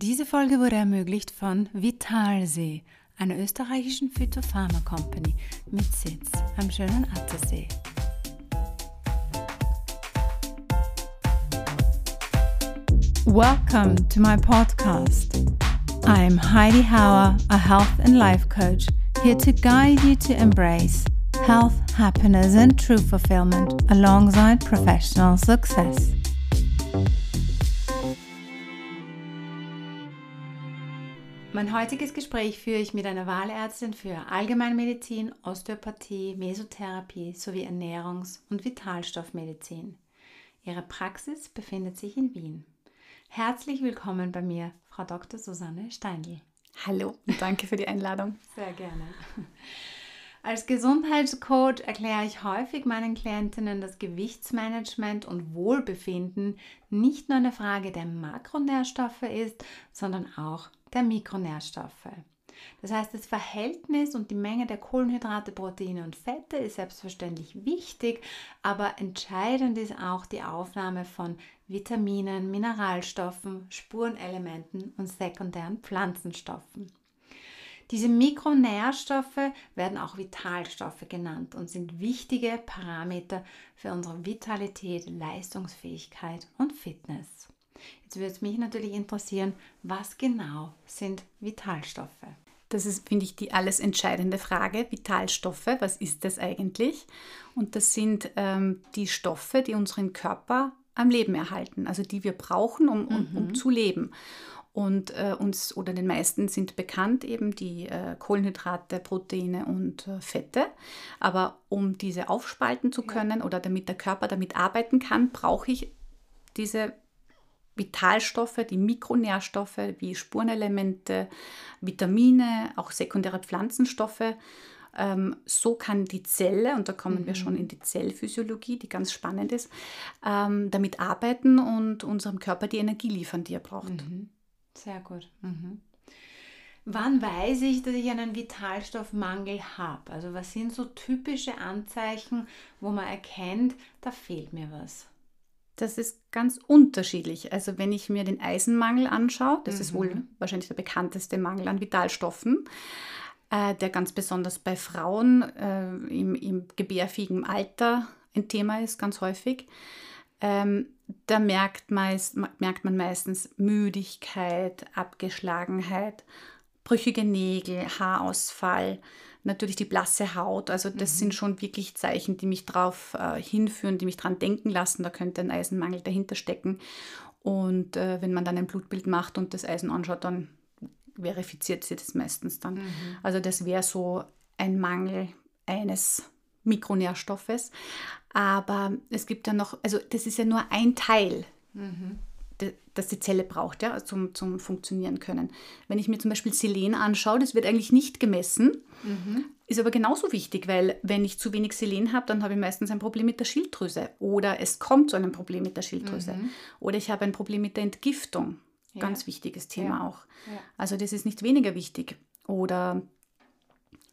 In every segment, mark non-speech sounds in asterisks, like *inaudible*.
Diese Folge wurde ermöglicht von Vitalsee, einer österreichischen Phytopharma Company mit Sitz am schönen Attersee. Welcome to my podcast. I am Heidi Hauer, a health and life coach, here to guide you to embrace health, happiness, and true fulfillment alongside professional success. Mein heutiges Gespräch führe ich mit einer Wahlärztin für Allgemeinmedizin, Osteopathie, Mesotherapie sowie Ernährungs- und Vitalstoffmedizin. Ihre Praxis befindet sich in Wien. Herzlich willkommen bei mir, Frau Dr. Susanne Steindl. Hallo und danke für die Einladung. Sehr gerne. Als Gesundheitscoach erkläre ich häufig meinen Klientinnen, dass Gewichtsmanagement und Wohlbefinden nicht nur eine Frage der Makronährstoffe ist, sondern auch der Mikronährstoffe. Das heißt, das Verhältnis und die Menge der Kohlenhydrate, Proteine und Fette ist selbstverständlich wichtig, aber entscheidend ist auch die Aufnahme von Vitaminen, Mineralstoffen, Spurenelementen und sekundären Pflanzenstoffen. Diese Mikronährstoffe werden auch Vitalstoffe genannt und sind wichtige Parameter für unsere Vitalität, Leistungsfähigkeit und Fitness. Jetzt würde es mich natürlich interessieren, was genau sind Vitalstoffe? Das ist, finde ich, die alles entscheidende Frage. Vitalstoffe, was ist das eigentlich? Und das sind ähm, die Stoffe, die unseren Körper am Leben erhalten, also die wir brauchen, um, um, um mhm. zu leben. Und äh, uns oder den meisten sind bekannt eben die äh, Kohlenhydrate, Proteine und äh, Fette. Aber um diese aufspalten zu können ja. oder damit der Körper damit arbeiten kann, brauche ich diese Vitalstoffe, die Mikronährstoffe wie Spurenelemente, Vitamine, auch sekundäre Pflanzenstoffe. Ähm, so kann die Zelle, und da kommen mhm. wir schon in die Zellphysiologie, die ganz spannend ist, ähm, damit arbeiten und unserem Körper die Energie liefern, die er braucht. Mhm. Sehr gut. Mhm. Wann weiß ich, dass ich einen Vitalstoffmangel habe? Also was sind so typische Anzeichen, wo man erkennt, da fehlt mir was? Das ist ganz unterschiedlich. Also wenn ich mir den Eisenmangel anschaue, das mhm. ist wohl mhm. wahrscheinlich der bekannteste Mangel an Vitalstoffen, äh, der ganz besonders bei Frauen äh, im, im gebärfähigen Alter ein Thema ist, ganz häufig. Ähm, da merkt, meist, merkt man meistens Müdigkeit, Abgeschlagenheit, brüchige Nägel, Haarausfall, natürlich die blasse Haut. Also das mhm. sind schon wirklich Zeichen, die mich darauf äh, hinführen, die mich daran denken lassen, da könnte ein Eisenmangel dahinter stecken. Und äh, wenn man dann ein Blutbild macht und das Eisen anschaut, dann verifiziert sie das meistens dann. Mhm. Also das wäre so ein Mangel eines Mikronährstoffes. Aber es gibt ja noch, also das ist ja nur ein Teil mhm das die Zelle braucht, ja, zum, zum Funktionieren können. Wenn ich mir zum Beispiel Selen anschaue, das wird eigentlich nicht gemessen, mhm. ist aber genauso wichtig, weil wenn ich zu wenig Selen habe, dann habe ich meistens ein Problem mit der Schilddrüse oder es kommt zu einem Problem mit der Schilddrüse mhm. oder ich habe ein Problem mit der Entgiftung. Ja. Ganz wichtiges Thema ja. auch. Ja. Also das ist nicht weniger wichtig. Oder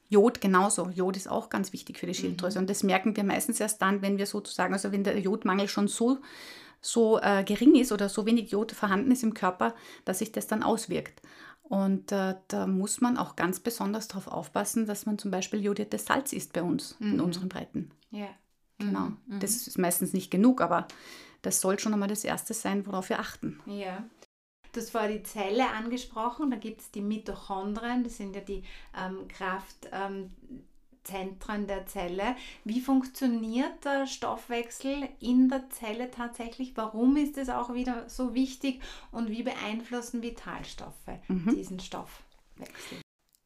Jod genauso. Jod ist auch ganz wichtig für die Schilddrüse. Mhm. Und das merken wir meistens erst dann, wenn wir sozusagen, also wenn der Jodmangel schon so so äh, gering ist oder so wenig Jod vorhanden ist im Körper, dass sich das dann auswirkt. Und äh, da muss man auch ganz besonders darauf aufpassen, dass man zum Beispiel jodiertes Salz isst bei uns mhm. in unseren Breiten. Ja. Genau. Mhm. Das ist meistens nicht genug, aber das soll schon einmal das Erste sein, worauf wir achten. Ja. Du hast vorher die Zelle angesprochen, da gibt es die Mitochondrien, das sind ja die ähm, Kraft. Ähm, der Zelle. Wie funktioniert der Stoffwechsel in der Zelle tatsächlich? Warum ist es auch wieder so wichtig und wie beeinflussen Vitalstoffe mhm. diesen Stoffwechsel?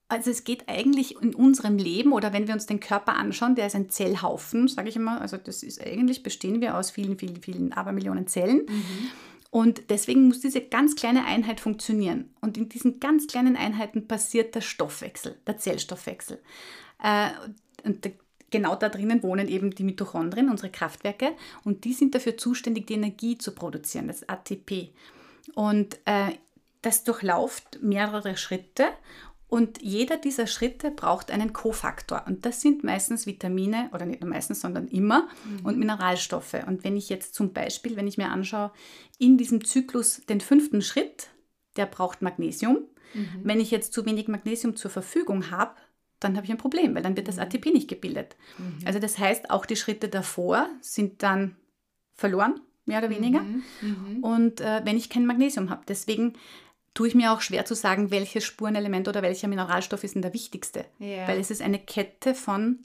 Also es geht eigentlich in unserem Leben oder wenn wir uns den Körper anschauen, der ist ein Zellhaufen, sage ich immer. Also das ist eigentlich bestehen wir aus vielen, vielen, vielen Abermillionen Zellen. Mhm. Und deswegen muss diese ganz kleine Einheit funktionieren. Und in diesen ganz kleinen Einheiten passiert der Stoffwechsel, der Zellstoffwechsel. Äh, und genau da drinnen wohnen eben die Mitochondrien, unsere Kraftwerke, und die sind dafür zuständig, die Energie zu produzieren, das ATP. Und äh, das durchlauft mehrere Schritte und jeder dieser Schritte braucht einen Kofaktor. Und das sind meistens Vitamine, oder nicht nur meistens, sondern immer, mhm. und Mineralstoffe. Und wenn ich jetzt zum Beispiel, wenn ich mir anschaue, in diesem Zyklus den fünften Schritt, der braucht Magnesium. Mhm. Wenn ich jetzt zu wenig Magnesium zur Verfügung habe, dann habe ich ein Problem, weil dann wird das Mhm. ATP nicht gebildet. Also das heißt, auch die Schritte davor sind dann verloren, mehr oder weniger. Mhm. Mhm. Und äh, wenn ich kein Magnesium habe, deswegen tue ich mir auch schwer zu sagen, welches Spurenelement oder welcher Mineralstoff ist denn der wichtigste. Ja. Weil es ist eine Kette von,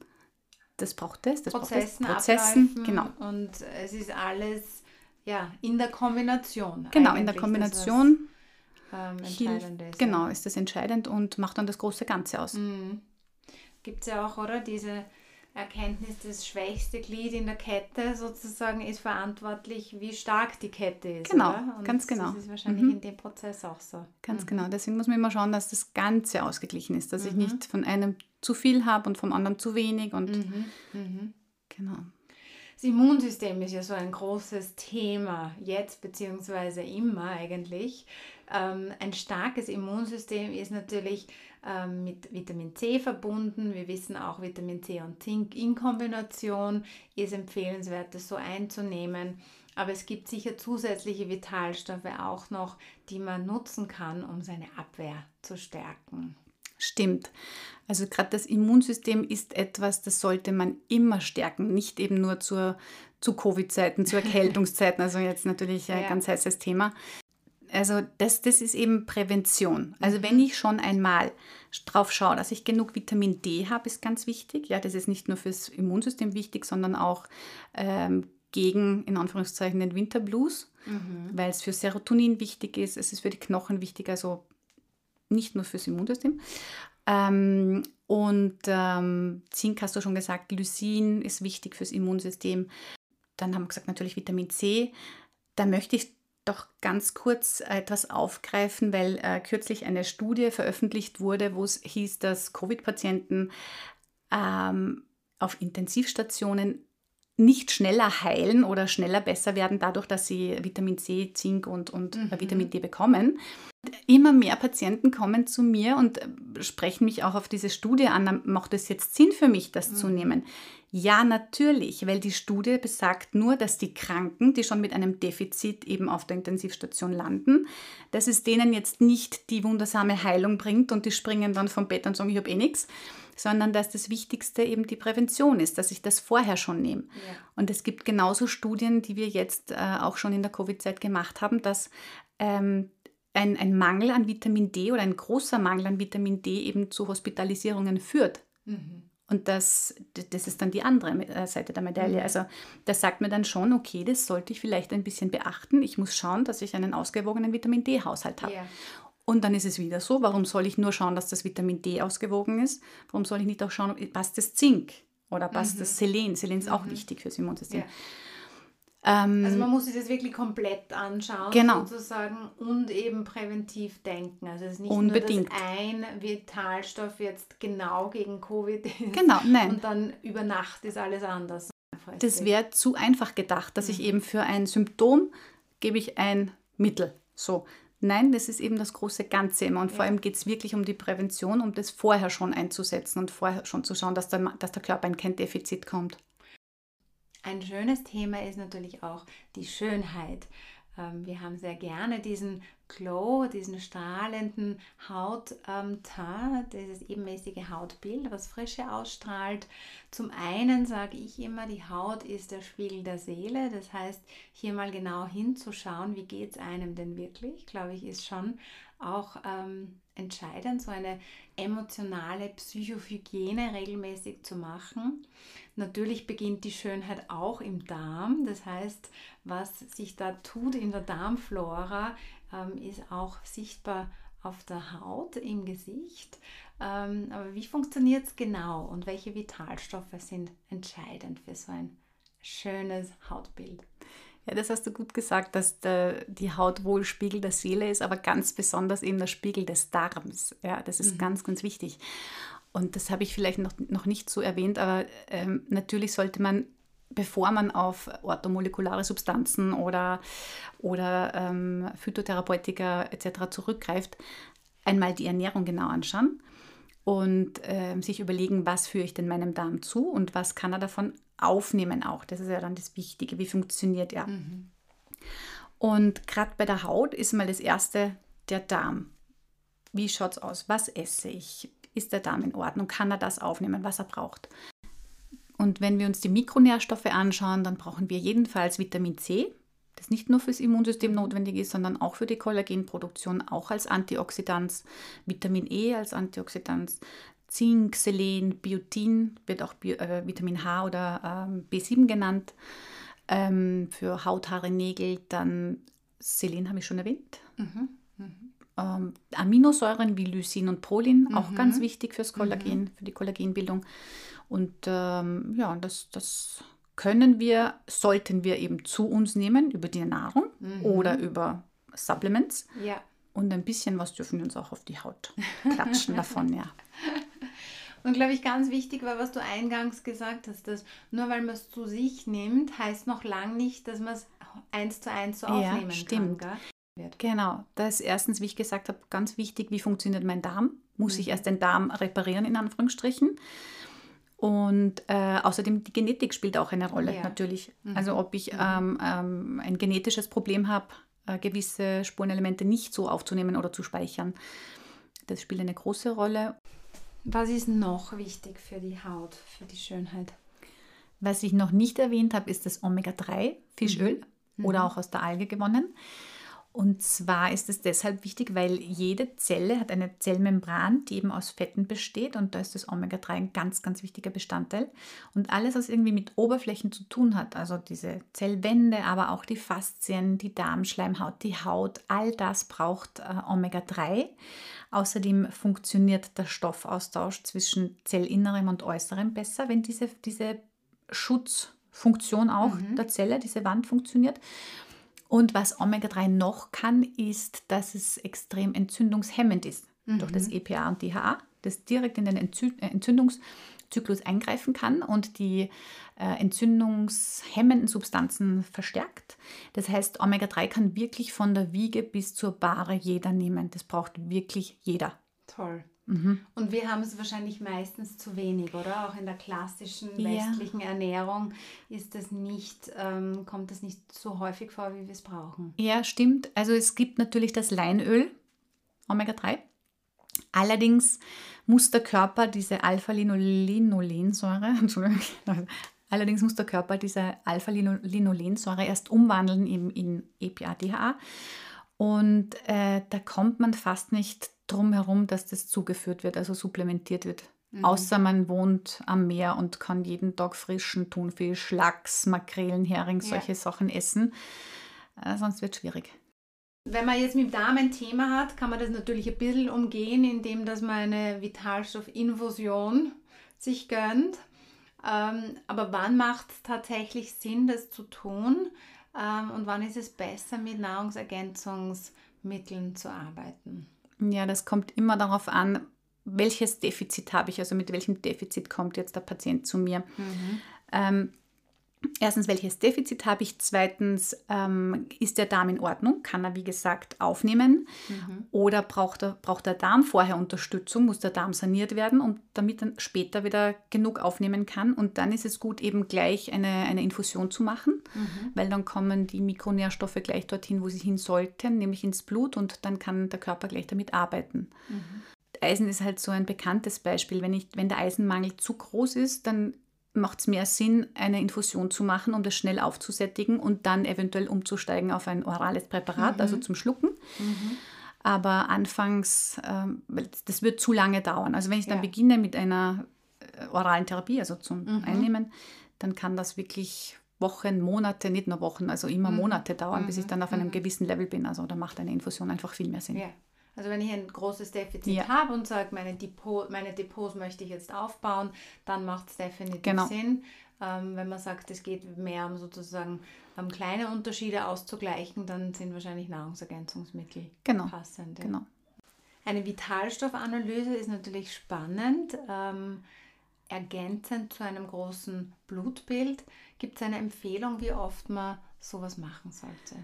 das braucht es, das Prozessen, braucht es, Prozessen, genau. Und es ist alles ja, in der Kombination. Genau, in der Kombination Das, was, ähm, hilft, ist. genau, ist das entscheidend und macht dann das große Ganze aus. Mhm. Gibt es ja auch, oder? Diese Erkenntnis, das schwächste Glied in der Kette sozusagen ist verantwortlich, wie stark die Kette ist. Genau, ganz genau. Das ist wahrscheinlich Mhm. in dem Prozess auch so. Ganz genau. Deswegen muss man immer schauen, dass das Ganze ausgeglichen ist, dass ich Mhm. nicht von einem zu viel habe und vom anderen zu wenig und Mhm. Mhm. genau. Das Immunsystem ist ja so ein großes Thema, jetzt beziehungsweise immer eigentlich. Ähm, ein starkes Immunsystem ist natürlich mit Vitamin C verbunden. Wir wissen auch, Vitamin C und Zink in Kombination ist empfehlenswert, das so einzunehmen. Aber es gibt sicher zusätzliche Vitalstoffe auch noch, die man nutzen kann, um seine Abwehr zu stärken. Stimmt. Also gerade das Immunsystem ist etwas, das sollte man immer stärken, nicht eben nur zur, zu Covid-Zeiten, zu *laughs* Erkältungszeiten, also jetzt natürlich ein Ja. ganz heißes Thema. Also das, das ist eben Prävention. Also wenn ich schon einmal drauf schaue, dass ich genug Vitamin D habe, ist ganz wichtig. Ja, das ist nicht nur fürs Immunsystem wichtig, sondern auch ähm, gegen, in Anführungszeichen, den Winterblues, weil es für Serotonin wichtig ist, es ist für die Knochen wichtig, also nicht nur fürs Immunsystem. Ähm, und ähm, Zink hast du schon gesagt, Lysin ist wichtig fürs Immunsystem. Dann haben wir gesagt, natürlich Vitamin C. Da möchte ich doch ganz kurz etwas aufgreifen, weil äh, kürzlich eine Studie veröffentlicht wurde, wo es hieß, dass Covid-Patienten ähm, auf Intensivstationen nicht schneller heilen oder schneller besser werden, dadurch, dass sie Vitamin C, Zink und, und Mhm. äh, Vitamin D bekommen. Immer mehr Patienten kommen zu mir und äh, sprechen mich auch auf diese Studie an. Macht es jetzt Sinn für mich, das zu nehmen? Ja, natürlich, weil die Studie besagt nur, dass die Kranken, die schon mit einem Defizit eben auf der Intensivstation landen, dass es denen jetzt nicht die wundersame Heilung bringt und die springen dann vom Bett und sagen, ich habe eh nichts, sondern dass das Wichtigste eben die Prävention ist, dass ich das vorher schon nehme. Ja. Und es gibt genauso Studien, die wir jetzt äh, auch schon in der Covid-Zeit gemacht haben, dass ähm, ein, ein Mangel an Vitamin D oder ein großer Mangel an Vitamin D eben zu Hospitalisierungen führt. Mhm. Und das, das ist dann die andere äh, Seite der Medaille. Also das sagt mir dann schon, okay, das sollte ich vielleicht ein bisschen beachten. Ich muss schauen, dass ich einen ausgewogenen Vitamin D-Haushalt habe. Ja. Und dann ist es wieder so, warum soll ich nur schauen, dass das Vitamin D ausgewogen ist? Warum soll ich nicht auch schauen, passt das Zink oder passt das Selen? Selen ist auch wichtig fürs Immunsystem. Ja. Ähm, Also man muss sich das wirklich komplett anschauen, Genau. sozusagen, und eben präventiv denken. Also es ist nicht Unbedingt. nur, dass ein Vitalstoff jetzt genau gegen Covid ist genau, nein. und dann über Nacht ist alles anders. Das wäre zu einfach gedacht, dass ich eben für ein Symptom gebe ich ein Mittel. So. Nein, das ist eben das große Ganze immer. Und vor Ja. allem geht es wirklich um die Prävention, um das vorher schon einzusetzen und vorher schon zu schauen, dass der, dass der Körper in kein Defizit kommt. Ein schönes Thema ist natürlich auch die Schönheit. Ähm, Wir haben sehr gerne diesen Glow, diesen strahlenden Hautteint, dieses ebenmäßige Hautbild, was Frische ausstrahlt. Zum einen sage ich immer, die Haut ist der Spiegel der Seele. Das heißt, hier mal genau hinzuschauen, wie geht es einem denn wirklich, glaube ich, ist schon auch ähm, entscheidend, so eine emotionale Psychohygiene regelmäßig zu machen. Natürlich beginnt die Schönheit auch im Darm. Das heißt, was sich da tut in der Darmflora, ähm, ist auch sichtbar auf der Haut, im Gesicht. Ähm, aber wie funktioniert es genau und welche Vitalstoffe sind entscheidend für so ein schönes Hautbild? Ja, das hast du gut gesagt, dass der, die Haut wohl Spiegel der Seele ist, aber ganz besonders eben der Spiegel des Darms. Ja, das ist ganz, ganz wichtig. Und das habe ich vielleicht noch, noch nicht so erwähnt, aber ähm, natürlich sollte man, bevor man auf orthomolekulare Substanzen oder, oder ähm, Phytotherapeutika etc. zurückgreift, einmal die Ernährung genau anschauen und ähm, sich überlegen, was führe ich denn meinem Darm zu und was kann er davon aufnehmen auch. Das ist ja dann das Wichtige, wie funktioniert er. Und gerade bei der Haut ist mal das Erste, der Darm. Wie schaut es aus? Was esse ich? Ist der Darm in Ordnung? Kann er das aufnehmen, was er braucht? Und wenn wir uns die Mikronährstoffe anschauen, dann brauchen wir jedenfalls Vitamin C, das nicht nur fürs Immunsystem notwendig ist, sondern auch für die Kollagenproduktion, auch als Antioxidant, Vitamin E als Antioxidant, Zink, Selen, Biotin, wird auch Bio, äh, Vitamin H oder ähm, B7 genannt, ähm, für Haut, Haare, Nägel, dann Selen habe ich schon erwähnt. Mhm. Mhm. Ähm, Aminosäuren wie Lysin und Prolin, mhm. auch ganz wichtig fürs Kollagen, mhm. für die Kollagenbildung. Und ähm, ja, das, das können wir, sollten wir eben zu uns nehmen über die Nahrung mhm. oder über Supplements. Ja. Und ein bisschen was dürfen wir uns auch auf die Haut klatschen *laughs* davon, ja. Und glaube ich, ganz wichtig war, was du eingangs gesagt hast, dass nur weil man es zu sich nimmt, heißt noch lange nicht, dass man es eins zu eins so aufnehmen ja, stimmt. kann. Gell? Genau, da ist erstens, wie ich gesagt habe, ganz wichtig, wie funktioniert mein Darm? Muss mhm. ich erst den Darm reparieren, in Anführungsstrichen? Und äh, außerdem die Genetik spielt auch eine Rolle, ja. natürlich. Mhm. Also ob ich mhm. ähm, ähm, ein genetisches Problem habe, äh, gewisse Spurenelemente nicht so aufzunehmen oder zu speichern. Das spielt eine große Rolle. Was ist noch wichtig für die Haut, für die Schönheit? Was ich noch nicht erwähnt habe, ist das Omega-3 Fischöl mhm. oder mhm. auch aus der Alge gewonnen. Und zwar ist es deshalb wichtig, weil jede Zelle hat eine Zellmembran, die eben aus Fetten besteht und da ist das Omega-3 ein ganz, ganz wichtiger Bestandteil. Und alles, was irgendwie mit Oberflächen zu tun hat, also diese Zellwände, aber auch die Faszien, die Darmschleimhaut, die Haut, all das braucht äh, Omega-3. Außerdem funktioniert der Stoffaustausch zwischen Zellinnerem und Äußerem besser, wenn diese, diese Schutzfunktion auch mhm. der Zelle, diese Wand funktioniert. Und was Omega-3 noch kann, ist, dass es extrem entzündungshemmend ist mhm. durch das EPA und DHA, das direkt in den äh, Entzündungszyklus eingreifen kann und die äh, entzündungshemmenden Substanzen verstärkt. Das heißt, Omega-3 kann wirklich von der Wiege bis zur Bahre jeder nehmen. Das braucht wirklich jeder. Toll. Mhm. Und wir haben es wahrscheinlich meistens zu wenig, oder? Auch in der klassischen westlichen ja. Ernährung ist das nicht, ähm, kommt das nicht so häufig vor, wie wir es brauchen. Ja, stimmt. Also es gibt natürlich das Leinöl, Omega-3. Allerdings muss der Körper diese Alpha-Linolensäure, *laughs* allerdings muss der Körper diese Alpha-Linolensäure erst umwandeln in, in EPA-DHA. Und äh, da kommt man fast nicht drumherum, dass das zugeführt wird, also supplementiert wird. Mhm. Außer man wohnt am Meer und kann jeden Tag frischen Thunfisch, Lachs, Makrelen, Hering, solche ja. Sachen essen. Äh, sonst wird es schwierig. Wenn man jetzt mit Darm ein Thema hat, kann man das natürlich ein bisschen umgehen, indem dass man eine Vitalstoffinfusion sich gönnt. Ähm, aber wann macht es tatsächlich Sinn, das zu tun? Ähm, und wann ist es besser, mit Nahrungsergänzungsmitteln zu arbeiten? Ja, das kommt immer darauf an, welches Defizit habe ich, also mit welchem Defizit kommt jetzt der Patient zu mir. Mhm. Ähm, Erstens, welches Defizit habe ich? Zweitens, ähm, ist der Darm in Ordnung? Kann er, wie gesagt, aufnehmen? Mhm. Oder braucht, er, braucht der Darm vorher Unterstützung? Muss der Darm saniert werden, um, damit er später wieder genug aufnehmen kann? Und dann ist es gut, eben gleich eine, eine Infusion zu machen, mhm. weil dann kommen die Mikronährstoffe gleich dorthin, wo sie hin sollten, nämlich ins Blut und dann kann der Körper gleich damit arbeiten. Mhm. Eisen ist halt so ein bekanntes Beispiel. Wenn, ich, wenn der Eisenmangel zu groß ist, dann macht es mehr Sinn, eine Infusion zu machen, um das schnell aufzusättigen und dann eventuell umzusteigen auf ein orales Präparat, also mhm. also zum Schlucken. Mhm. Aber anfangs, ähm, das wird zu lange dauern. Also wenn ich dann ja. beginne mit einer äh, oralen Therapie, also zum mhm. Einnehmen, dann kann das wirklich Wochen, Monate, nicht nur Wochen, also immer mhm. Monate dauern, bis ich mhm. dann auf einem mhm. gewissen Level bin. Also da macht eine Infusion einfach viel mehr Sinn. Ja. Also wenn ich ein großes Defizit ja. habe und sage, meine, Depot, meine Depots möchte ich jetzt aufbauen, dann macht es definitiv genau. Sinn. Ähm, wenn man sagt, es geht mehr um sozusagen um kleine Unterschiede auszugleichen, dann sind wahrscheinlich Nahrungsergänzungsmittel genau. passend. Ja. Genau. Eine Vitalstoffanalyse ist natürlich spannend. Ähm, ergänzend zu einem großen Blutbild. Gibt es eine Empfehlung, wie oft man sowas machen sollte?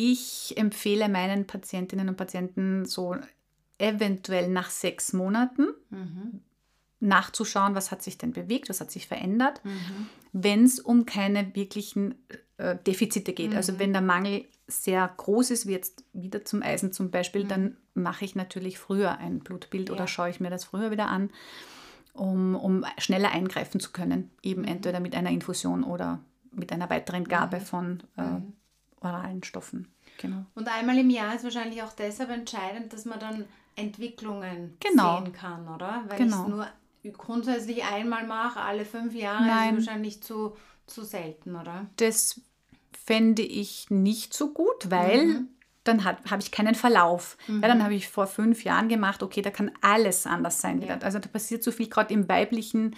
Ich empfehle meinen Patientinnen und Patienten so eventuell nach sechs Monaten mhm. nachzuschauen, was hat sich denn bewegt, was hat sich verändert. Mhm. Wenn es um keine wirklichen äh, Defizite geht. Also Mhm. wenn der Mangel sehr groß ist, wie jetzt wieder zum Eisen zum Beispiel, dann mache ich natürlich früher ein Blutbild Ja. oder schaue ich mir das früher wieder an, um, um schneller eingreifen zu können. Eben entweder mit einer Infusion oder mit einer weiteren Gabe von äh, oralen Stoffen. Genau. Und einmal im Jahr ist wahrscheinlich auch deshalb entscheidend, dass man dann Entwicklungen Genau. sehen kann, oder? Weil Genau. ich es nur grundsätzlich einmal mache, alle fünf Jahre, Nein. ist wahrscheinlich zu, zu selten, oder? Das fände ich nicht so gut, weil dann habe ich keinen Verlauf. Ja, dann habe ich vor fünf Jahren gemacht, okay, da kann alles anders sein. Ja. Also da passiert so viel gerade im weiblichen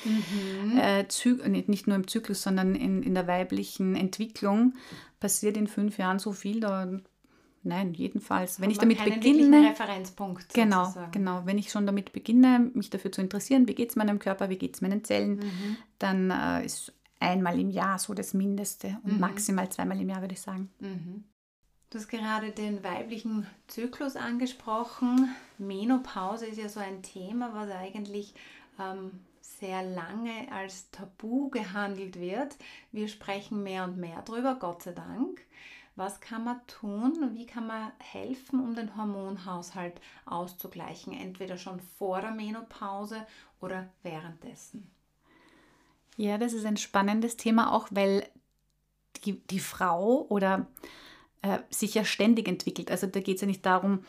äh, Zyklus, nicht, nur im Zyklus, sondern in, in der weiblichen Entwicklung passiert in fünf Jahren so viel. Da, nein, jedenfalls. Wenn ich damit beginne, Referenzpunkt. Genau, sozusagen. genau. Wenn ich schon damit beginne, mich dafür zu interessieren, wie geht es meinem Körper, wie geht es meinen Zellen, Mhm. dann äh, ist einmal im Jahr so das Mindeste und Mhm. maximal zweimal im Jahr, würde ich sagen. Du hast gerade den weiblichen Zyklus angesprochen. Menopause ist ja so ein Thema, was eigentlich ähm, sehr lange als Tabu gehandelt wird. Wir sprechen mehr und mehr darüber, Gott sei Dank. Was kann man tun wie kann man helfen, um den Hormonhaushalt auszugleichen? Entweder schon vor der Menopause oder währenddessen. Ja, das ist ein spannendes Thema auch, weil die, die Frau oder äh, sich ja ständig entwickelt. Also da geht es ja nicht darum,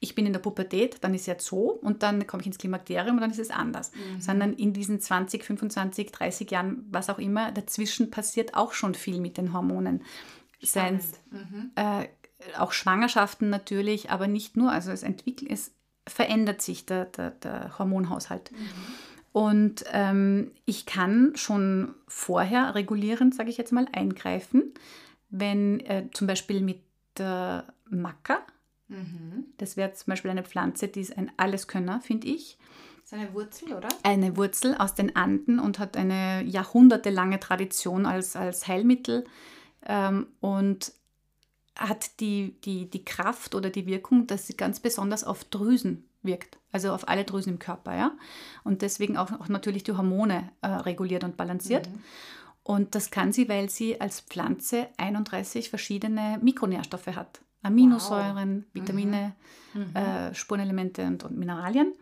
ich bin in der Pubertät, dann ist es jetzt so und dann komme ich ins Klimakterium und dann ist es anders. Sondern in diesen 20, 25, 30 Jahren, was auch immer, dazwischen passiert auch schon viel mit den Hormonen. Seien Mhm. äh, auch Schwangerschaften natürlich, aber nicht nur. Also es entwickelt, es verändert sich der, der, der Hormonhaushalt. Und ähm, ich kann schon vorher regulierend, sage ich jetzt mal, eingreifen, wenn äh, zum Beispiel mit der Maca, Mhm. das wäre zum Beispiel eine Pflanze, die ist ein Alleskönner, finde ich, Das ist eine Wurzel, oder? eine Wurzel aus den Anden und hat eine jahrhundertelange Tradition als, als Heilmittel ähm, und hat die, die, die Kraft oder die Wirkung, dass sie ganz besonders auf Drüsen wirkt, also auf alle Drüsen im Körper. Ja? Und deswegen auch, auch natürlich die Hormone äh, reguliert und balanciert. Und das kann sie, weil sie als Pflanze 31 verschiedene Mikronährstoffe hat. Aminosäuren, Vitamine, Äh, Spurenelemente und, und Mineralien.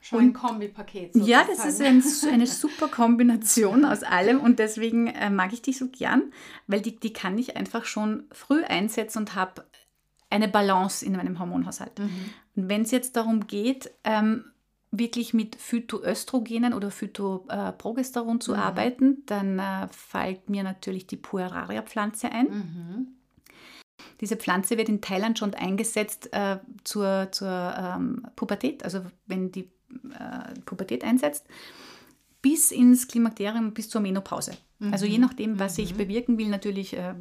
Schon ein Kombipaket. Ja, das sozusagen. ist ein, eine super Kombination aus allem und deswegen äh, mag ich die so gern, weil die, die kann ich einfach schon früh einsetzen und habe eine Balance in meinem Hormonhaushalt. Und wenn es jetzt darum geht, ähm, wirklich mit Phytoöstrogenen oder Phytoprogesteron zu arbeiten, dann äh, fällt mir natürlich die Pueraria-Pflanze ein. Mhm. Diese Pflanze wird in Thailand schon eingesetzt äh, zur, zur ähm, Pubertät, also wenn die äh, Pubertät einsetzt, bis ins Klimakterium, bis zur Menopause. Also je nachdem, was ich bewirken will, natürlich, äh,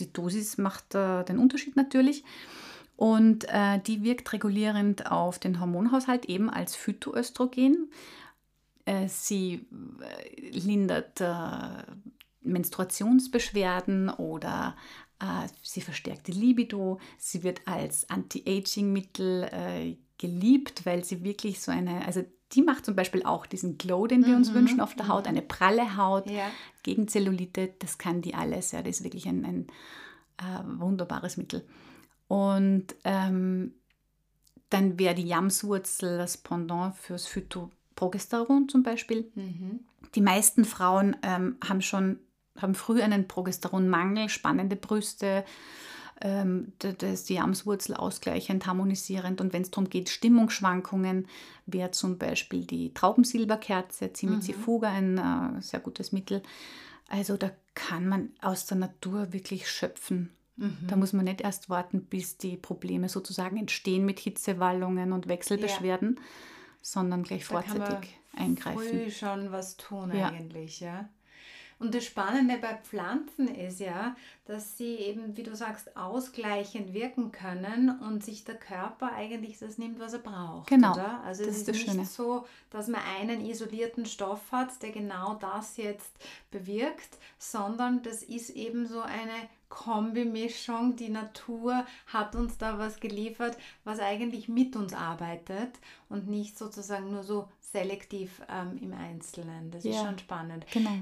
die Dosis macht äh, den Unterschied natürlich. Und äh, die wirkt regulierend auf den Hormonhaushalt eben als Phytoöstrogen. Äh, sie äh, lindert äh, Menstruationsbeschwerden oder äh, sie verstärkt die Libido. Sie wird als Anti-Aging-Mittel äh, geliebt, weil sie wirklich so eine, also die macht zum Beispiel auch diesen Glow, den wir uns wünschen auf der Haut, eine pralle Haut Ja. gegen Zellulite, das kann die alles. Ja, das ist wirklich ein, ein äh, wunderbares Mittel. Und ähm, dann wäre die Jamswurzel das Pendant fürs Phytoprogesteron zum Beispiel. Mhm. Die meisten Frauen ähm, haben schon haben früh einen Progesteronmangel, spannende Brüste, ähm, da ist die Jamswurzel ausgleichend, harmonisierend. Und wenn es darum geht, Stimmungsschwankungen, wäre zum Beispiel die Traubensilberkerze, Cimicifuga, ein äh, sehr gutes Mittel. Also da kann man aus der Natur wirklich schöpfen. Da muss man nicht erst warten, bis die Probleme sozusagen entstehen mit Hitzewallungen und Wechselbeschwerden, sondern gleich Da vorzeitig eingreifen. Früh schon was tun Ja. eigentlich, ja. Und das Spannende bei Pflanzen ist ja, dass sie eben, wie du sagst, ausgleichend wirken können und sich der Körper eigentlich das nimmt, was er braucht. Genau, Oder? Also das es ist ist nicht Schöne. so, dass man einen isolierten Stoff hat, der genau das jetzt bewirkt, sondern das ist eben so eine Kombimischung. Die Natur hat uns da was geliefert, was eigentlich mit uns arbeitet und nicht sozusagen nur so selektiv ähm, im Einzelnen. Das ist Ja. schon spannend. Genau.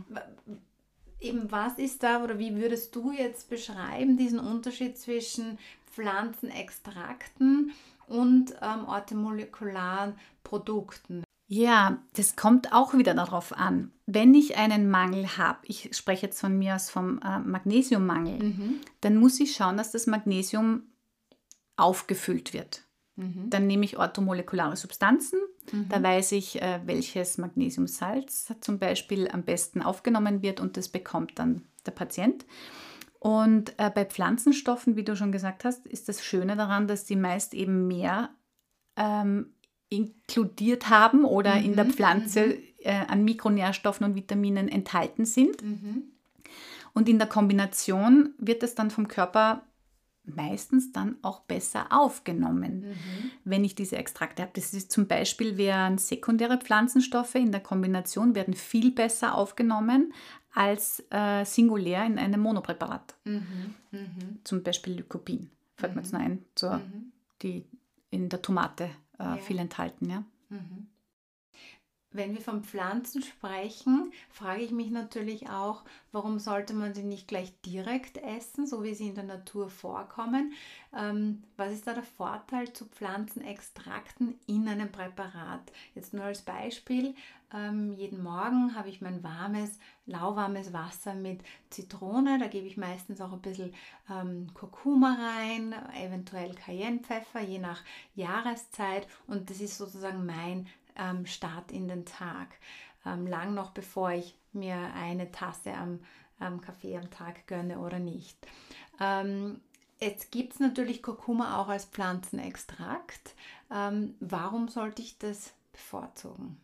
eben was ist da oder wie würdest du jetzt beschreiben diesen Unterschied zwischen Pflanzenextrakten und ähm, orthomolekularen Produkten? Ja, das kommt auch wieder darauf an. Wenn ich einen Mangel habe, ich spreche jetzt von mir aus vom äh, Magnesiummangel, mhm. dann muss ich schauen, dass das Magnesium aufgefüllt wird. Mhm. Dann nehme ich orthomolekulare Substanzen. Mhm. Da weiß ich, äh, welches Magnesiumsalz zum Beispiel am besten aufgenommen wird und das bekommt dann der Patient. Und äh, bei Pflanzenstoffen, wie du schon gesagt hast, ist das Schöne daran, dass die meist eben mehr ähm, inkludiert haben oder mhm. in der mhm, Pflanze mhm. äh, an Mikronährstoffen und Vitaminen enthalten sind. Mhm. Und in der Kombination wird es dann vom Körper meistens dann auch besser aufgenommen, mhm. wenn ich diese Extrakte habe. Das ist zum Beispiel wären sekundäre Pflanzenstoffe in der Kombination werden viel besser aufgenommen als äh, singulär in einem Monopräparat. Mhm. Zum Beispiel Lycopin, fällt mir jetzt noch ein, so, die in der Tomate äh, ja. viel enthalten. Ja? Mhm. Wenn wir von Pflanzen sprechen, frage ich mich natürlich auch, warum sollte man sie nicht gleich direkt essen, so wie sie in der Natur vorkommen? Ähm, was ist da der Vorteil zu Pflanzenextrakten in einem Präparat? Jetzt nur als Beispiel, ähm, jeden Morgen habe ich mein warmes, lauwarmes Wasser mit Zitrone, da gebe ich meistens auch ein bisschen ähm, Kurkuma rein, eventuell Cayennepfeffer, je nach Jahreszeit und das ist sozusagen mein ähm, Start in den Tag. Ähm, lang noch bevor ich mir eine Tasse am, am Kaffee am Tag gönne oder nicht. Ähm, Jetzt gibt es natürlich Kurkuma auch als Pflanzenextrakt. Ähm, warum sollte ich das bevorzugen?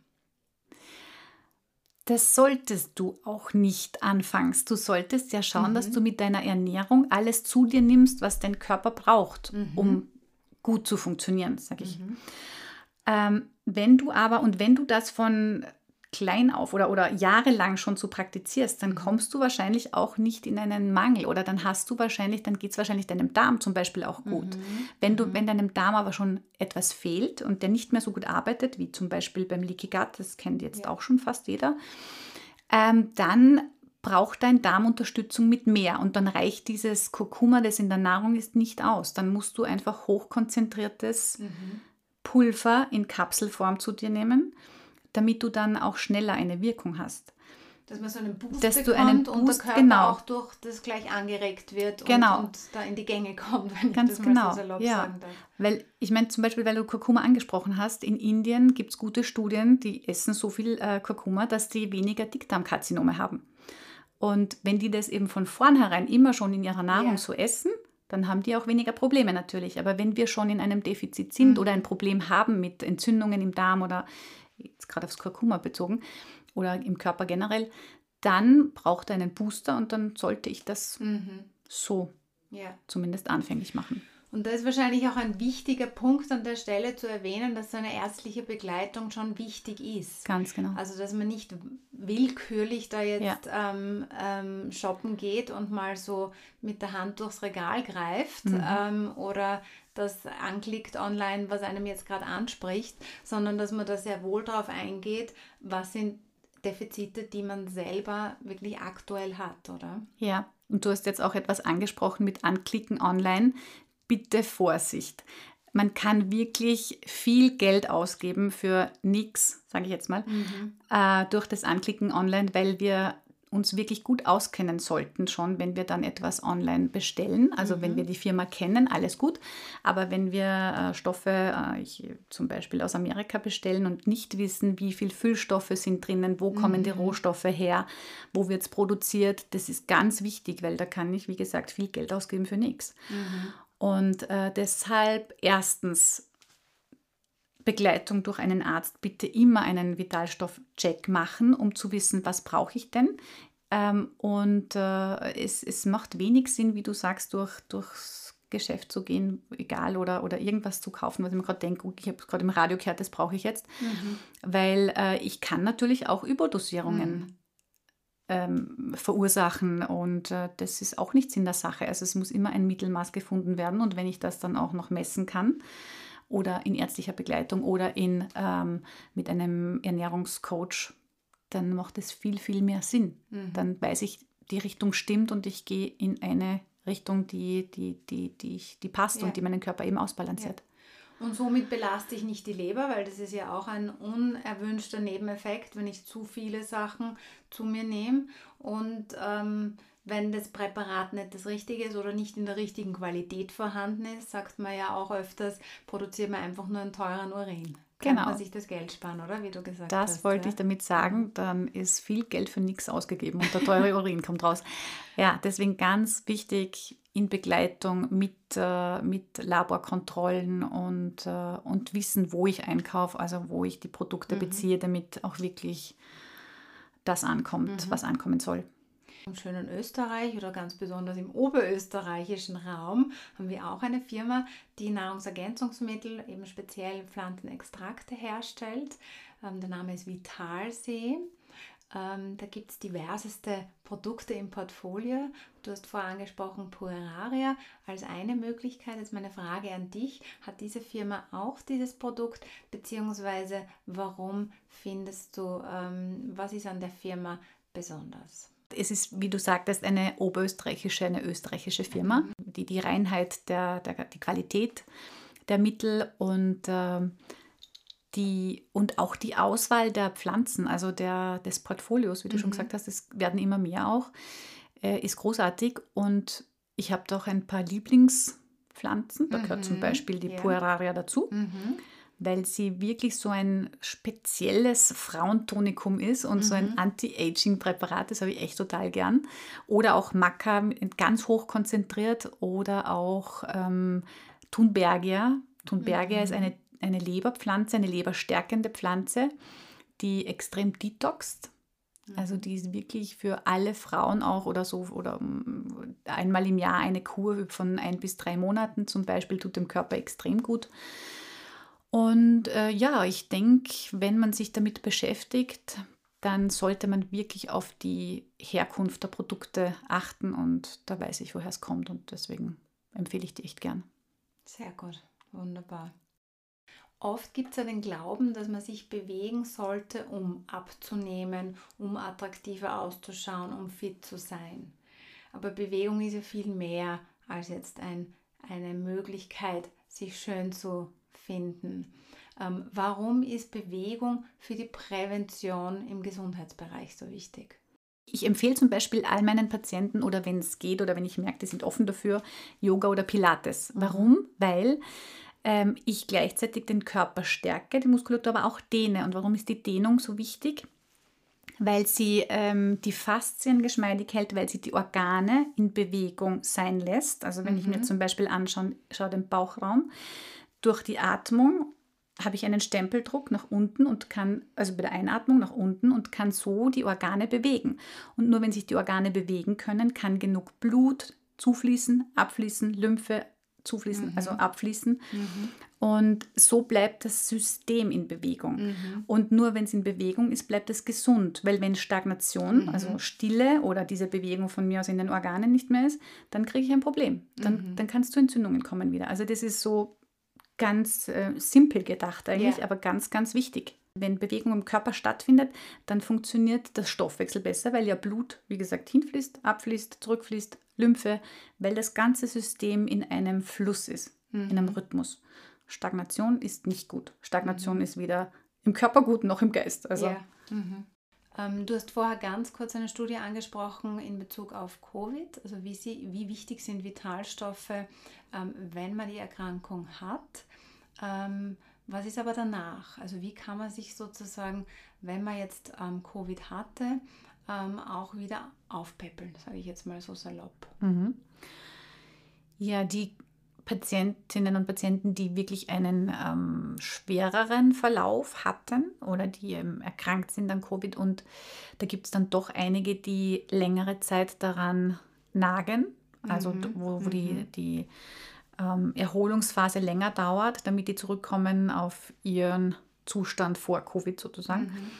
Das solltest du auch nicht anfangs. Du solltest ja schauen, mhm. dass du mit deiner Ernährung alles zu dir nimmst, was dein Körper braucht, mhm. um gut zu funktionieren, sage ich. Mhm. Ähm, wenn du aber, und wenn du das von klein auf oder, oder jahrelang schon so praktizierst, dann kommst du wahrscheinlich auch nicht in einen Mangel oder dann hast du wahrscheinlich, dann geht es wahrscheinlich deinem Darm zum Beispiel auch gut. Mhm. Wenn, du, mhm. wenn deinem Darm aber schon etwas fehlt und der nicht mehr so gut arbeitet, wie zum Beispiel beim Leaky Gut, das kennt jetzt ja. auch schon fast jeder, ähm, dann braucht dein Darm Unterstützung mit mehr und dann reicht dieses Kurkuma, das in der Nahrung ist, nicht aus. Dann musst du einfach hochkonzentriertes mhm. Pulver in Kapselform zu dir nehmen, damit du dann auch schneller eine Wirkung hast. Dass man so einen Boost dass bekommt du einen Boost, und der Körper genau. auch durch das gleich angeregt wird genau. und, und, da in die Gänge kommt, wenn Ganz ich das genau. mal so salopp ja. sagen darf. Weil ich meine zum Beispiel, weil du Kurkuma angesprochen hast, in Indien gibt es gute Studien, die essen so viel äh, Kurkuma, dass die weniger Dickdarmkarzinome haben. Und wenn die das eben von vornherein immer schon in ihrer Nahrung ja. so essen, dann haben die auch weniger Probleme natürlich. Aber wenn wir schon in einem Defizit sind mhm. oder ein Problem haben mit Entzündungen im Darm oder jetzt gerade aufs Kurkuma bezogen oder im Körper generell, dann braucht er einen Booster und dann sollte ich das mhm. so ja. zumindest anfänglich machen. Und da ist wahrscheinlich auch ein wichtiger Punkt an der Stelle zu erwähnen, dass so eine ärztliche Begleitung schon wichtig ist. Ganz genau. Also dass man nicht willkürlich da jetzt ja. ähm, ähm, shoppen geht und mal so mit der Hand durchs Regal greift mhm. ähm, oder das anklickt online, was einem jetzt gerade anspricht, sondern dass man da sehr wohl darauf eingeht, was sind Defizite, die man selber wirklich aktuell hat, oder? Ja, und du hast jetzt auch etwas angesprochen mit Anklicken online bitte Vorsicht. Man kann wirklich viel Geld ausgeben für nichts, sage ich jetzt mal, mhm. äh, durch das Anklicken online, weil wir uns wirklich gut auskennen sollten, schon wenn wir dann etwas online bestellen. Also mhm. wenn wir die Firma kennen, alles gut. Aber wenn wir äh, Stoffe äh, ich, zum Beispiel aus Amerika bestellen und nicht wissen, wie viel Füllstoffe sind drinnen, wo mhm. kommen die mhm. Rohstoffe her, wo wird es produziert, das ist ganz wichtig, weil da kann ich, wie gesagt, viel Geld ausgeben für nichts. Mhm. Und äh, deshalb erstens Begleitung durch einen Arzt. Bitte immer einen Vitalstoffcheck machen, um zu wissen, was brauche ich denn. Ähm, und äh, es, es macht wenig Sinn, wie du sagst, durch, durchs Geschäft zu gehen, egal, oder, oder irgendwas zu kaufen, was ich mir gerade denke, ich habe es gerade im Radio gehört, das brauche ich jetzt. Mhm. Weil äh, ich kann natürlich auch Überdosierungen mhm ähm, verursachen. Und äh, das ist auch nichts in der Sache. Also es muss immer ein Mittelmaß gefunden werden. Und wenn ich das dann auch noch messen kann oder in ärztlicher Begleitung oder in, ähm, mit einem Ernährungscoach, dann macht es viel, viel mehr Sinn. Mhm. Dann weiß ich die Richtung stimmt und ich gehe in eine Richtung, die, die, die, die, die passt ja. und die meinen Körper eben ausbalanciert. Ja. Und somit belaste ich nicht die Leber, weil das ist ja auch ein unerwünschter Nebeneffekt, wenn ich zu viele Sachen zu mir nehme. Und ähm, wenn das Präparat nicht das Richtige ist oder nicht in der richtigen Qualität vorhanden ist, sagt man ja auch öfters, produziert man einfach nur einen teuren Urin. Kann genau. man sich das Geld sparen, oder? Wie du gesagt das hast. Das wollte ja? ich damit sagen. Dann ist viel Geld für nichts ausgegeben und der teure *laughs* Urin kommt raus. Ja, deswegen ganz wichtig in Begleitung mit, äh, mit Laborkontrollen und, äh, und wissen, wo ich einkaufe, also wo ich die Produkte mhm. beziehe, damit auch wirklich das ankommt, mhm. was ankommen soll. Im schönen Österreich oder ganz besonders im oberösterreichischen Raum haben wir auch eine Firma, die Nahrungsergänzungsmittel, eben speziell Pflanzenextrakte herstellt. Ähm, der Name ist Vitalsee. Ähm, da gibt es diverseste Produkte im Portfolio. Du hast vorher angesprochen Pueraria als eine Möglichkeit. Jetzt meine Frage an dich. Hat diese Firma auch dieses Produkt? Beziehungsweise warum findest du, ähm, was ist an der Firma besonders? Es ist, wie du sagtest, eine oberösterreichische, eine österreichische Firma, die die Reinheit, der, der, die Qualität der Mittel und, äh, die, und auch die Auswahl der Pflanzen, also der, des Portfolios, wie du mhm. schon gesagt hast, es werden immer mehr auch, äh, ist großartig. Und ich habe doch ein paar Lieblingspflanzen, da gehört zum mhm. Beispiel die ja. Pueraria dazu. Mhm weil sie wirklich so ein spezielles Frauentonikum ist und mhm. so ein mhm. Anti-Aging-Präparat, das habe ich echt total gern. Oder auch Maca ganz hoch konzentriert oder auch ähm, Thunbergia. Thunbergia mhm. ist eine, eine Leberpflanze, eine leberstärkende Pflanze, die extrem detoxt. Also mhm. die ist wirklich für alle Frauen auch oder so oder mm, einmal im Jahr eine Kur von ein bis drei Monaten zum Beispiel tut dem Körper extrem gut. Und äh, ja, ich denke, wenn man sich damit beschäftigt, dann sollte man wirklich auf die Herkunft der Produkte achten und da weiß ich, woher es kommt und deswegen empfehle ich die echt gern. Sehr gut, wunderbar. Oft gibt es ja den Glauben, dass man sich bewegen sollte, um abzunehmen, um attraktiver auszuschauen, um fit zu sein. Aber Bewegung ist ja viel mehr als jetzt ein, eine Möglichkeit, sich schön zu finden. Ähm, warum ist Bewegung für die Prävention im Gesundheitsbereich so wichtig? Ich empfehle zum Beispiel all meinen Patienten oder wenn es geht oder wenn ich merke, die sind offen dafür, Yoga oder Pilates. Warum? Weil ähm, ich gleichzeitig den Körper stärke, die Muskulatur aber auch dehne. Und warum ist die Dehnung so wichtig? Weil sie ähm, die Faszien geschmeidig hält, weil sie die Organe in Bewegung sein lässt. Also wenn mhm. ich mir mhm. zum Beispiel anschaue, schau den Bauchraum, durch die Atmung habe ich einen Stempeldruck nach unten und kann, also bei der Einatmung nach unten und kann so die Organe bewegen. Und nur wenn sich die Organe bewegen können, kann genug Blut zufließen, abfließen, Lymphe zufließen, mhm. also abfließen. Mhm. Und so bleibt das System in Bewegung. Mhm. Und nur wenn es in Bewegung ist, bleibt es gesund. Weil wenn Stagnation, mhm. also Stille oder diese Bewegung von mir aus in den Organen nicht mehr ist, dann kriege ich ein Problem. Dann, mhm. dann kann es zu Entzündungen kommen wieder. Also das ist so ganz äh, simpel gedacht eigentlich, ja. aber ganz, ganz wichtig. Wenn Bewegung im Körper stattfindet, dann funktioniert das Stoffwechsel besser, weil ja Blut, wie gesagt, hinfließt, abfließt, zurückfließt, Lymphe, weil das ganze System in einem Fluss ist, mhm. in einem Rhythmus. Stagnation ist nicht gut. Stagnation mhm. ist weder im Körper gut noch im Geist. Also. Ja. Mhm. Ähm, du hast vorher ganz kurz eine Studie angesprochen in Bezug auf Covid, also wie, sie, wie wichtig sind Vitalstoffe, ähm, wenn man die Erkrankung hat. Ähm, was ist aber danach? Also wie kann man sich sozusagen, wenn man jetzt ähm, Covid hatte, ähm, auch wieder aufpäppeln, sage ich jetzt mal so salopp. Mhm. Ja, die Patientinnen und Patienten, die wirklich einen ähm, schwereren Verlauf hatten oder die ähm, erkrankt sind an Covid. Und da gibt es dann doch einige, die längere Zeit daran nagen, also mhm. wo, wo mhm. die, die ähm, Erholungsphase länger dauert, damit die zurückkommen auf ihren Zustand vor Covid sozusagen. Mhm.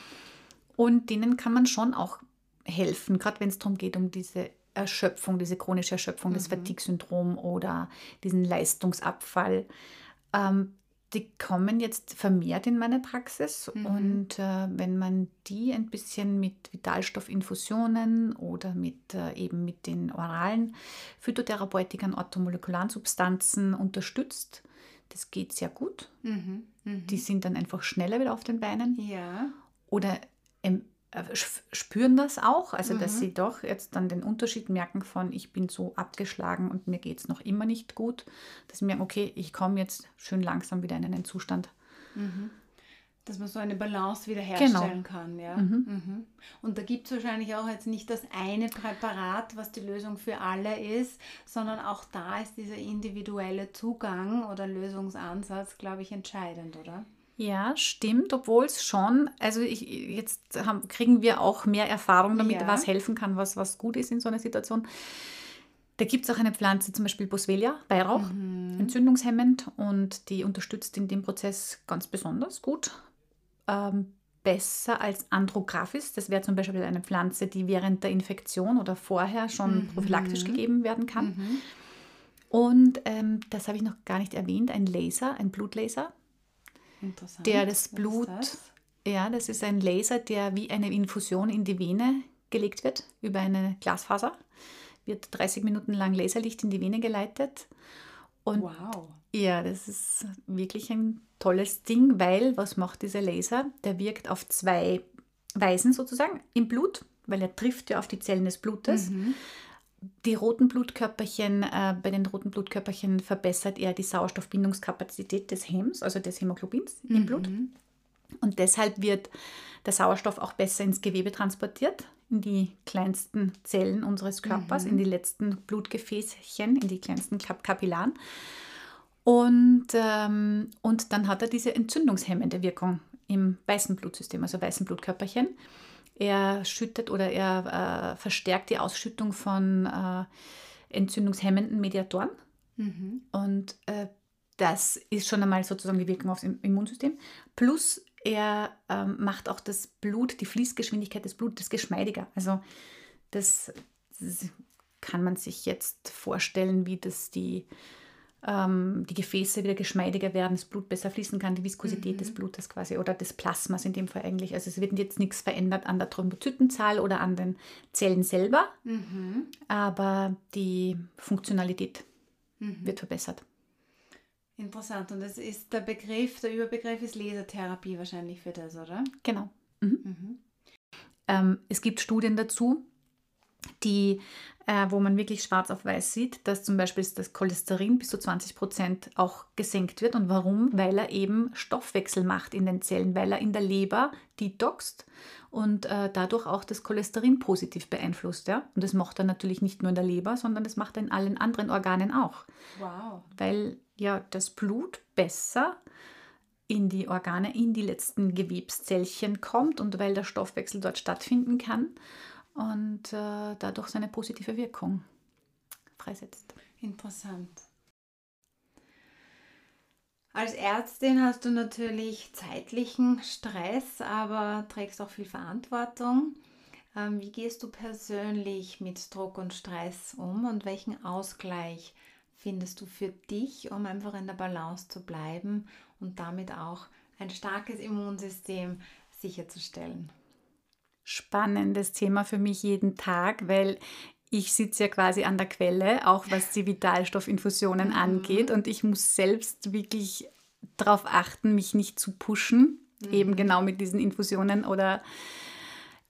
Und denen kann man schon auch helfen, gerade wenn es darum geht, um diese Erschöpfung, diese chronische Erschöpfung, mhm. das Fatigue-Syndrom oder diesen Leistungsabfall. Ähm, die kommen jetzt vermehrt in meine Praxis Mhm. und äh, wenn man die ein bisschen mit Vitalstoffinfusionen oder mit äh, eben mit den oralen Phytotherapeutikern, orthomolekularen Substanzen unterstützt, das geht sehr gut. Mhm. Mhm. Die sind dann einfach schneller wieder auf den Beinen ja. oder ähm, äh, spüren das auch, also dass Mhm. sie doch jetzt dann den Unterschied merken von ich bin so abgeschlagen und mir geht es noch immer nicht gut, dass sie merken, okay, ich komme jetzt schön langsam wieder in einen Zustand. Mhm. Dass man so eine Balance wiederherstellen kann, ja. Mhm. Mhm. Und da gibt es wahrscheinlich auch jetzt nicht das eine Präparat, was die Lösung für alle ist, sondern auch da ist dieser individuelle Zugang oder Lösungsansatz, glaube ich, entscheidend, oder? Ja, stimmt, obwohl es schon, also ich, jetzt haben, kriegen wir auch mehr Erfahrung damit, Ja. was helfen kann, was, was gut ist in so einer Situation. Da gibt es auch eine Pflanze, zum Beispiel Boswellia, Weihrauch, Mhm. entzündungshemmend und die unterstützt in dem Prozess ganz besonders gut. Ähm, besser als Andrographis. Das wäre zum Beispiel eine Pflanze, die während der Infektion oder vorher schon Mhm. prophylaktisch gegeben werden kann. Mhm. Und ähm, das habe ich noch gar nicht erwähnt, ein Laser, ein Blutlaser. Der das Blut- das? Ja, das ist ein Laser, der wie eine Infusion in die Vene gelegt wird über eine Glasfaser. Wird 30 Minuten lang Laserlicht in die Vene geleitet. Und Wow. ja, das ist wirklich ein tolles Ding, weil was macht dieser Laser? Der wirkt auf zwei Weisen sozusagen im Blut, weil er trifft ja auf die Zellen des Blutes. Mhm. Die roten Blutkörperchen, äh, bei den roten Blutkörperchen verbessert er die Sauerstoffbindungskapazität des Hems, also des Hämoglobins im Blut. Mhm. Und deshalb wird der Sauerstoff auch besser ins Gewebe transportiert, in die kleinsten Zellen unseres Körpers, Mhm. in die letzten Blutgefäßchen, in die kleinsten Kap Kapillaren. Und, ähm, und dann hat er diese entzündungshemmende Wirkung im weißen Blutsystem, also weißen Blutkörperchen. Er schüttet oder er äh, verstärkt die Ausschüttung von äh, entzündungshemmenden Mediatoren. Mhm. Und äh, das ist schon einmal sozusagen die Wirkung aufs Im- Immunsystem. Plus er ähm, macht auch das Blut, die Fließgeschwindigkeit des Blutes geschmeidiger. Also das, das kann man sich jetzt vorstellen, wie das die, ähm, die Gefäße wieder geschmeidiger werden, das Blut besser fließen kann, die Viskosität Mhm. des Blutes quasi oder des Plasmas in dem Fall eigentlich. Also es wird jetzt nichts verändert an der Thrombozytenzahl oder an den Zellen selber, Mhm. aber die Funktionalität Mhm. wird verbessert. Interessant. Und das ist der Begriff, der Überbegriff ist Lasertherapie wahrscheinlich für das, oder? Genau. Mhm. Ähm, es gibt Studien dazu, die, äh, wo man wirklich schwarz auf weiß sieht, dass zum Beispiel das Cholesterin bis zu 20 Prozent auch gesenkt wird. Und warum? Weil er eben Stoffwechsel macht in den Zellen, weil er in der Leber detoxt und äh, dadurch auch das Cholesterin positiv beeinflusst. Ja? Und das macht er natürlich nicht nur in der Leber, sondern das macht er in allen anderen Organen auch, Wow. weil ja das Blut besser in die Organe, in die letzten Gewebszellchen kommt und weil der Stoffwechsel dort stattfinden kann und äh, dadurch seine positive Wirkung freisetzt. Interessant. Als Ärztin hast du natürlich zeitlichen Stress, aber trägst auch viel Verantwortung. Ähm, Wie gehst du persönlich mit Druck und Stress um und welchen Ausgleich findest du für dich, um einfach in der Balance zu bleiben und damit auch ein starkes Immunsystem sicherzustellen? Spannendes Thema für mich jeden Tag, weil ich sitze ja quasi an der Quelle, auch was die Vitalstoffinfusionen Mhm. angeht. Und ich muss selbst wirklich darauf achten, mich nicht zu pushen, eben genau mit diesen Infusionen. Oder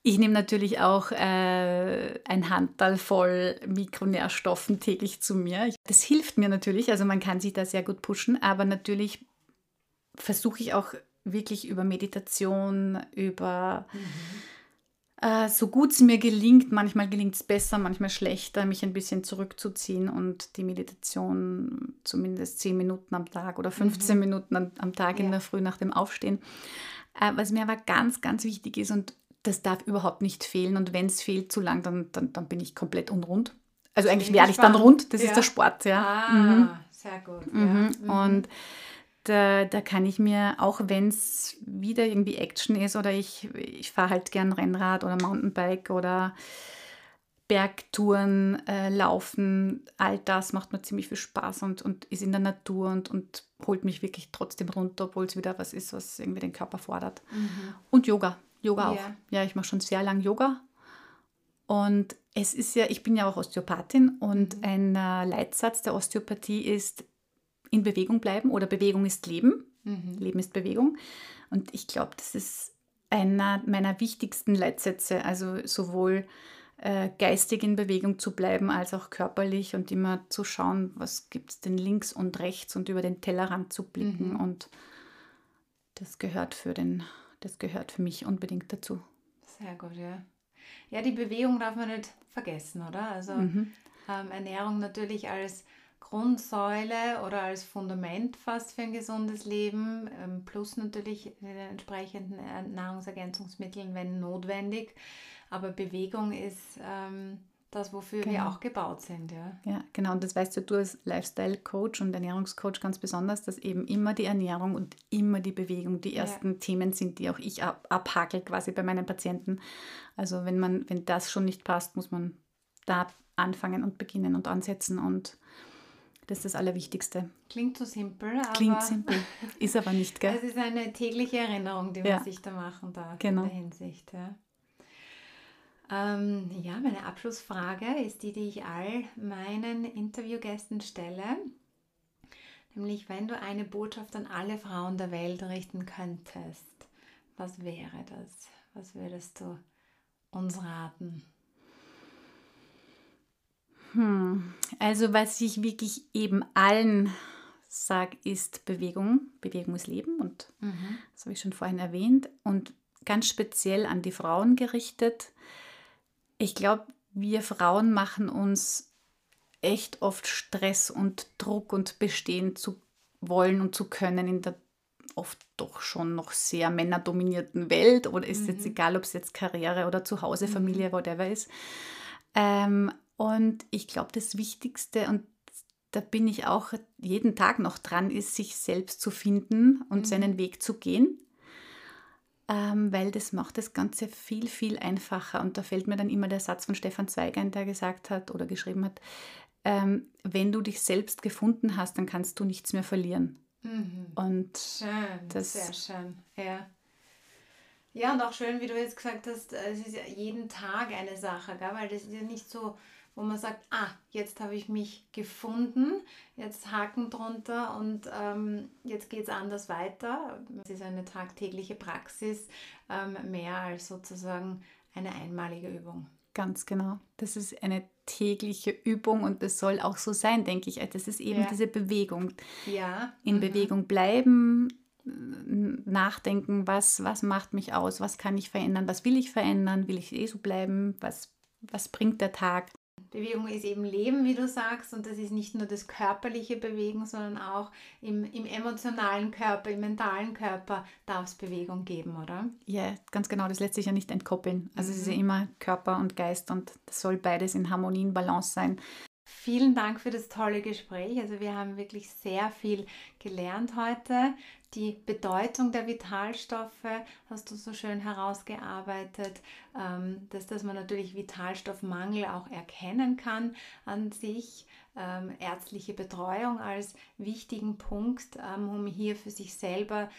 ich nehme natürlich auch äh, ein Handteil voll Mikronährstoffen täglich zu mir. Das hilft mir natürlich, also man kann sich da sehr gut pushen, aber natürlich versuche ich auch wirklich über Meditation, über äh, so gut es mir gelingt, manchmal gelingt es besser, manchmal schlechter, mich ein bisschen zurückzuziehen und die Meditation zumindest 10 Minuten am Tag oder 15 Minuten am, am Tag in Ja. der Früh nach dem Aufstehen. Äh, was mir aber ganz, ganz wichtig ist und das darf überhaupt nicht fehlen und wenn es fehlt zu lang, dann, dann, dann bin ich komplett unrund. Also eigentlich werde ich dann rund, das Ja. ist der Sport, ja. Ah, Mhm. sehr gut. Mhm. Ja. Und da, da kann ich mir, auch wenn es wieder irgendwie Action ist oder ich, ich fahre halt gern Rennrad oder Mountainbike oder Bergtouren, äh, Laufen, all das macht mir ziemlich viel Spaß und, und ist in der Natur und, und holt mich wirklich trotzdem runter, obwohl es wieder was ist, was irgendwie den Körper fordert. Mhm. Und Yoga. Yoga auch. Yeah. Ja, ich mache schon sehr lang Yoga. Und es ist ja, ich bin ja auch Osteopathin und mhm. ein äh, Leitsatz der Osteopathie ist in Bewegung bleiben oder Bewegung ist Leben. Mhm. Leben ist Bewegung. Und ich glaube, das ist einer meiner wichtigsten Leitsätze. Also sowohl äh, geistig in Bewegung zu bleiben, als auch körperlich und immer zu schauen, was gibt es denn links und rechts und über den Tellerrand zu blicken. Mhm. Und das gehört für den, das gehört für mich unbedingt dazu. Sehr gut, ja. Ja, die Bewegung darf man nicht vergessen, oder? Also mhm. ähm, Ernährung natürlich als Grundsäule oder als Fundament fast für ein gesundes Leben, ähm, plus natürlich den entsprechenden Nahrungsergänzungsmitteln, wenn notwendig. Aber Bewegung ist ähm, das, wofür genau. wir auch gebaut sind. Ja. ja, genau. Und das weißt du, du als Lifestyle-Coach und Ernährungscoach ganz besonders, dass eben immer die Ernährung und immer die Bewegung die ersten ja. Themen sind, die auch ich ab, abhakel quasi bei meinen Patienten. Also wenn man, wenn das schon nicht passt, muss man da anfangen und beginnen und ansetzen und das ist das Allerwichtigste. Klingt so simpel, aber. Klingt simpel, *laughs* ist aber nicht, gell? Es ist eine tägliche Erinnerung, die ja. man sich da machen darf genau. in der Hinsicht. Ja. Ähm, ja, meine Abschlussfrage ist die, die ich all meinen Interviewgästen stelle. Nämlich, wenn du eine Botschaft an alle Frauen der Welt richten könntest, was wäre das? Was würdest du uns raten? Hm. Also was ich wirklich eben allen sage, ist Bewegung. Bewegung ist Leben und mhm. das habe ich schon vorhin erwähnt. Und ganz speziell an die Frauen gerichtet ich glaube, wir Frauen machen uns echt oft Stress und Druck und bestehen zu wollen und zu können in der oft doch schon noch sehr männerdominierten Welt oder ist mhm. jetzt egal, ob es jetzt Karriere oder Zuhause, mhm. Familie, whatever ist. Ähm, und ich glaube, das Wichtigste, und da bin ich auch jeden Tag noch dran, ist, sich selbst zu finden und mhm. seinen Weg zu gehen ähm, weil das macht das Ganze viel, viel einfacher. Und da fällt mir dann immer der Satz von Stefan Zweig ein, der gesagt hat oder geschrieben hat, ähm, wenn du dich selbst gefunden hast, dann kannst du nichts mehr verlieren. Mhm. Und schön, das sehr schön, ja. Ja, und auch schön, wie du jetzt gesagt hast, es ist ja jeden Tag eine Sache, gell? weil das ist ja nicht so, wo man sagt, ah, jetzt habe ich mich gefunden, jetzt Haken drunter und ähm, jetzt geht es anders weiter. Es ist eine tagtägliche Praxis, ähm, mehr als sozusagen eine einmalige Übung. Ganz genau. Das ist eine tägliche Übung und das soll auch so sein, denke ich. Das ist eben ja. diese Bewegung. Ja. In mhm. Bewegung bleiben, nachdenken, was, was macht mich aus, was kann ich verändern, was will ich verändern, will ich eh so bleiben, was, was bringt der Tag. Bewegung ist eben Leben, wie du sagst, und das ist nicht nur das körperliche Bewegen, sondern auch im, im emotionalen Körper, im mentalen Körper darf es Bewegung geben, oder? Ja, ganz genau, das lässt sich ja nicht entkoppeln. Also mhm. es ist ja mhm. immer Körper und Geist und das soll beides in Harmonie, in Balance sein. Vielen Dank für das tolle Gespräch. Also wir haben wirklich sehr viel gelernt heute. Die Bedeutung der Vitalstoffe hast du so schön herausgearbeitet, ähm, dass, dass man natürlich Vitalstoffmangel auch erkennen kann an sich. Ähm, ärztliche Betreuung als wichtigen Punkt, ähm, um hier für sich selber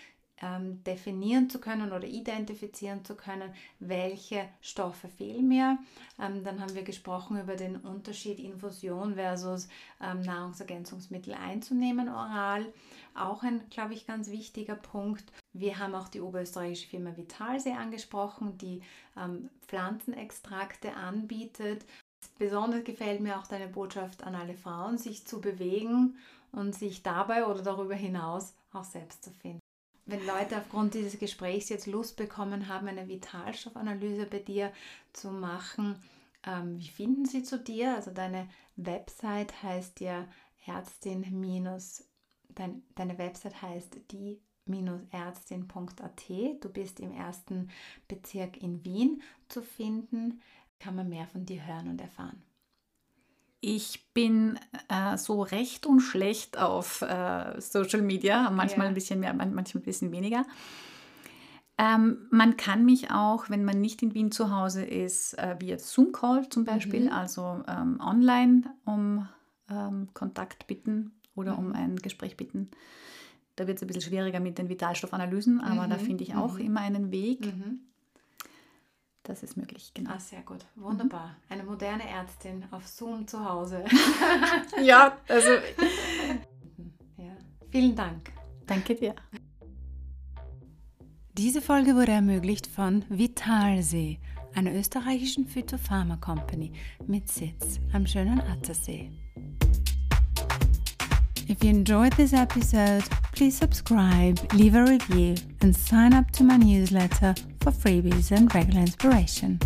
ähm, definieren zu können oder identifizieren zu können, welche Stoffe fehlen mir. Ähm, dann haben wir gesprochen über den Unterschied Infusion versus ähm, Nahrungsergänzungsmittel einzunehmen oral. Auch ein, glaube ich, ganz wichtiger Punkt. Wir haben auch die oberösterreichische Firma Vitalsee angesprochen, die ähm, Pflanzenextrakte anbietet. Besonders gefällt mir auch deine Botschaft an alle Frauen, sich zu bewegen und sich dabei oder darüber hinaus auch selbst zu finden wenn Leute aufgrund dieses Gesprächs jetzt Lust bekommen haben, eine Vitalstoffanalyse bei dir zu machen, ähm, wie finden sie zu dir? Also deine Website heißt ja Ärztin minus, dein, deine Website heißt die ärztin.at. Du bist im ersten Bezirk in Wien zu finden. Kann man mehr von dir hören und erfahren. Ich bin äh, so recht und schlecht auf äh, Social Media, manchmal ja. ein bisschen mehr, manchmal ein bisschen weniger. Ähm, man kann mich auch, wenn man nicht in Wien zu Hause ist, äh, via Zoom-Call zum Beispiel, mhm. also ähm, online um ähm, Kontakt bitten oder mhm. um ein Gespräch bitten. Da wird es ein bisschen schwieriger mit den Vitalstoffanalysen, aber mhm. da finde ich auch mhm. immer einen Weg. Das ist möglich, genau. Ah, sehr gut. Wunderbar. Mhm. Eine moderne Ärztin auf Zoom zu Hause. *laughs* ja, also. *laughs* ja. Vielen Dank. Danke dir. Diese Folge wurde ermöglicht von Vitalsee, einer österreichischen Phytopharma Company mit Sitz am schönen Attersee. If you enjoyed this episode, please subscribe, leave a review, and sign up to my newsletter for freebies and regular inspiration.